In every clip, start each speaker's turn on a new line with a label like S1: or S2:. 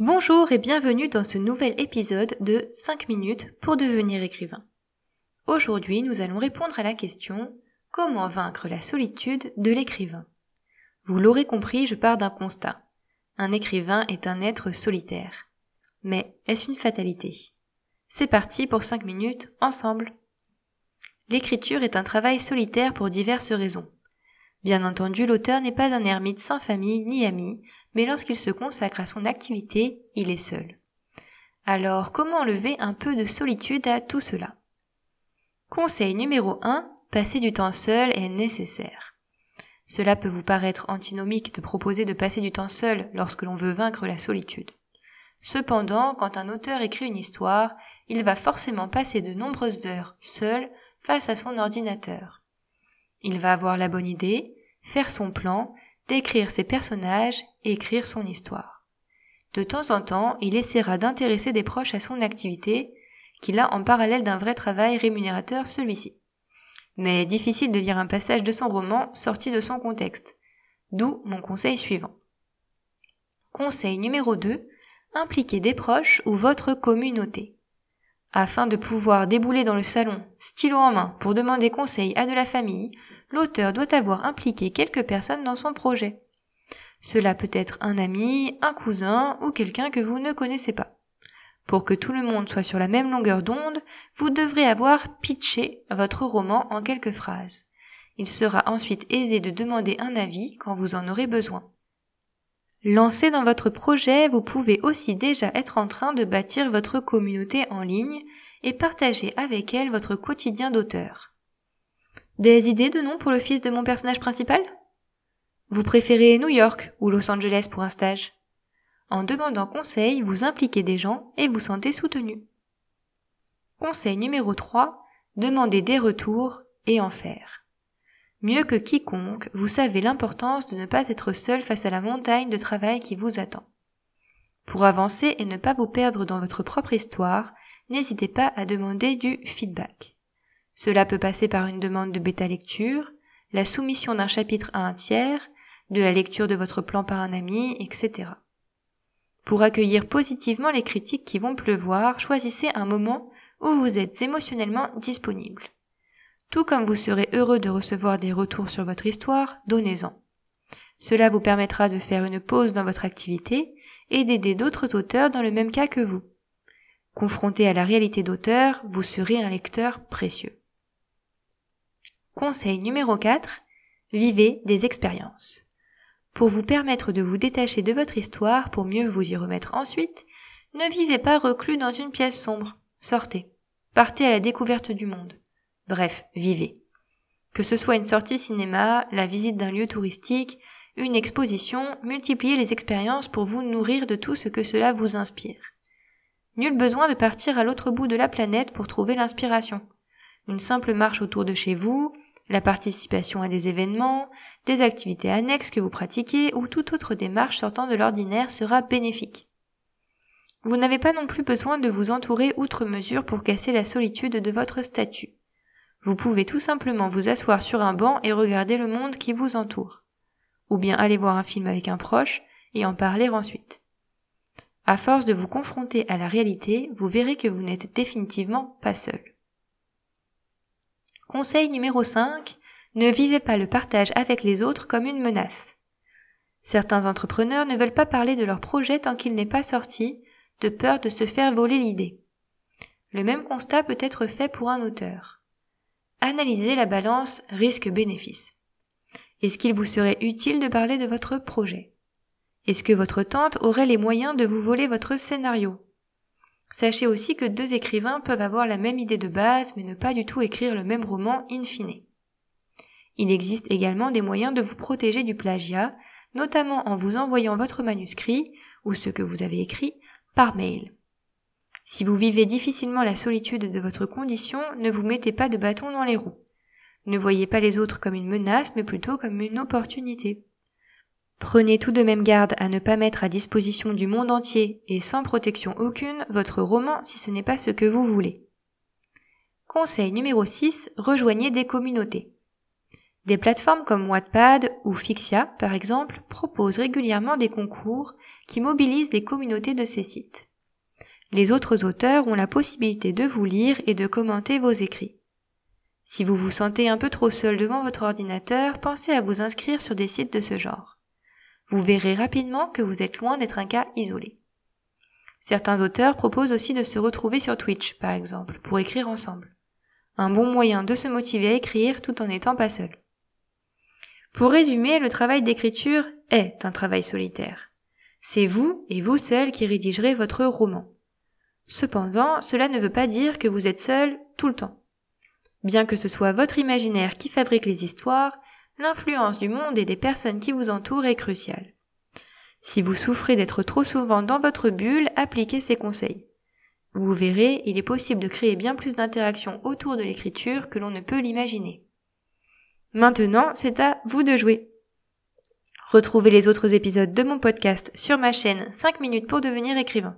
S1: Bonjour et bienvenue dans ce nouvel épisode de 5 minutes pour devenir écrivain. Aujourd'hui, nous allons répondre à la question Comment vaincre la solitude de l'écrivain? Vous l'aurez compris, je pars d'un constat. Un écrivain est un être solitaire. Mais est-ce une fatalité? C'est parti pour 5 minutes ensemble. L'écriture est un travail solitaire pour diverses raisons. Bien entendu, l'auteur n'est pas un ermite sans famille ni amis, mais lorsqu'il se consacre à son activité, il est seul. Alors, comment enlever un peu de solitude à tout cela? Conseil numéro 1, passer du temps seul est nécessaire. Cela peut vous paraître antinomique de proposer de passer du temps seul lorsque l'on veut vaincre la solitude. Cependant, quand un auteur écrit une histoire, il va forcément passer de nombreuses heures seul face à son ordinateur. Il va avoir la bonne idée, faire son plan, décrire ses personnages écrire son histoire. De temps en temps, il essaiera d'intéresser des proches à son activité, qu'il a en parallèle d'un vrai travail rémunérateur celui-ci. Mais difficile de lire un passage de son roman sorti de son contexte. D'où mon conseil suivant. Conseil numéro 2. Impliquez des proches ou votre communauté. Afin de pouvoir débouler dans le salon, stylo en main, pour demander conseil à de la famille, l'auteur doit avoir impliqué quelques personnes dans son projet. Cela peut être un ami, un cousin ou quelqu'un que vous ne connaissez pas. Pour que tout le monde soit sur la même longueur d'onde, vous devrez avoir pitché votre roman en quelques phrases. Il sera ensuite aisé de demander un avis quand vous en aurez besoin. Lancé dans votre projet, vous pouvez aussi déjà être en train de bâtir votre communauté en ligne et partager avec elle votre quotidien d'auteur. Des idées de nom pour le fils de mon personnage principal? Vous préférez New York ou Los Angeles pour un stage? En demandant conseil, vous impliquez des gens et vous sentez soutenu. Conseil numéro 3. Demandez des retours et en faire. Mieux que quiconque, vous savez l'importance de ne pas être seul face à la montagne de travail qui vous attend. Pour avancer et ne pas vous perdre dans votre propre histoire, n'hésitez pas à demander du feedback. Cela peut passer par une demande de bêta lecture, la soumission d'un chapitre à un tiers, de la lecture de votre plan par un ami, etc. Pour accueillir positivement les critiques qui vont pleuvoir, choisissez un moment où vous êtes émotionnellement disponible. Tout comme vous serez heureux de recevoir des retours sur votre histoire, donnez-en. Cela vous permettra de faire une pause dans votre activité et d'aider d'autres auteurs dans le même cas que vous. Confronté à la réalité d'auteur, vous serez un lecteur précieux. Conseil numéro 4. Vivez des expériences. Pour vous permettre de vous détacher de votre histoire pour mieux vous y remettre ensuite, ne vivez pas reclus dans une pièce sombre. Sortez. Partez à la découverte du monde. Bref, vivez. Que ce soit une sortie cinéma, la visite d'un lieu touristique, une exposition, multipliez les expériences pour vous nourrir de tout ce que cela vous inspire. Nul besoin de partir à l'autre bout de la planète pour trouver l'inspiration. Une simple marche autour de chez vous, la participation à des événements, des activités annexes que vous pratiquez ou toute autre démarche sortant de l'ordinaire sera bénéfique. Vous n'avez pas non plus besoin de vous entourer outre mesure pour casser la solitude de votre statut. Vous pouvez tout simplement vous asseoir sur un banc et regarder le monde qui vous entoure. Ou bien aller voir un film avec un proche et en parler ensuite. À force de vous confronter à la réalité, vous verrez que vous n'êtes définitivement pas seul. Conseil numéro 5. Ne vivez pas le partage avec les autres comme une menace. Certains entrepreneurs ne veulent pas parler de leur projet tant qu'il n'est pas sorti, de peur de se faire voler l'idée. Le même constat peut être fait pour un auteur. Analysez la balance risque-bénéfice. Est-ce qu'il vous serait utile de parler de votre projet? Est-ce que votre tante aurait les moyens de vous voler votre scénario? Sachez aussi que deux écrivains peuvent avoir la même idée de base mais ne pas du tout écrire le même roman in fine. Il existe également des moyens de vous protéger du plagiat, notamment en vous envoyant votre manuscrit, ou ce que vous avez écrit, par mail. Si vous vivez difficilement la solitude de votre condition, ne vous mettez pas de bâton dans les roues. Ne voyez pas les autres comme une menace, mais plutôt comme une opportunité. Prenez tout de même garde à ne pas mettre à disposition du monde entier et sans protection aucune votre roman si ce n'est pas ce que vous voulez. Conseil numéro 6. Rejoignez des communautés. Des plateformes comme Wattpad ou Fixia, par exemple, proposent régulièrement des concours qui mobilisent les communautés de ces sites. Les autres auteurs ont la possibilité de vous lire et de commenter vos écrits. Si vous vous sentez un peu trop seul devant votre ordinateur, pensez à vous inscrire sur des sites de ce genre. Vous verrez rapidement que vous êtes loin d'être un cas isolé. Certains auteurs proposent aussi de se retrouver sur Twitch, par exemple, pour écrire ensemble. Un bon moyen de se motiver à écrire tout en n'étant pas seul. Pour résumer, le travail d'écriture est un travail solitaire. C'est vous et vous seul qui rédigerez votre roman. Cependant, cela ne veut pas dire que vous êtes seul tout le temps. Bien que ce soit votre imaginaire qui fabrique les histoires, l'influence du monde et des personnes qui vous entourent est cruciale. Si vous souffrez d'être trop souvent dans votre bulle, appliquez ces conseils. Vous verrez, il est possible de créer bien plus d'interactions autour de l'écriture que l'on ne peut l'imaginer. Maintenant, c'est à vous de jouer. Retrouvez les autres épisodes de mon podcast sur ma chaîne 5 minutes pour devenir écrivain.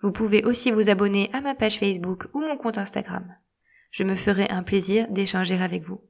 S1: Vous pouvez aussi vous abonner à ma page Facebook ou mon compte Instagram. Je me ferai un plaisir d'échanger avec vous.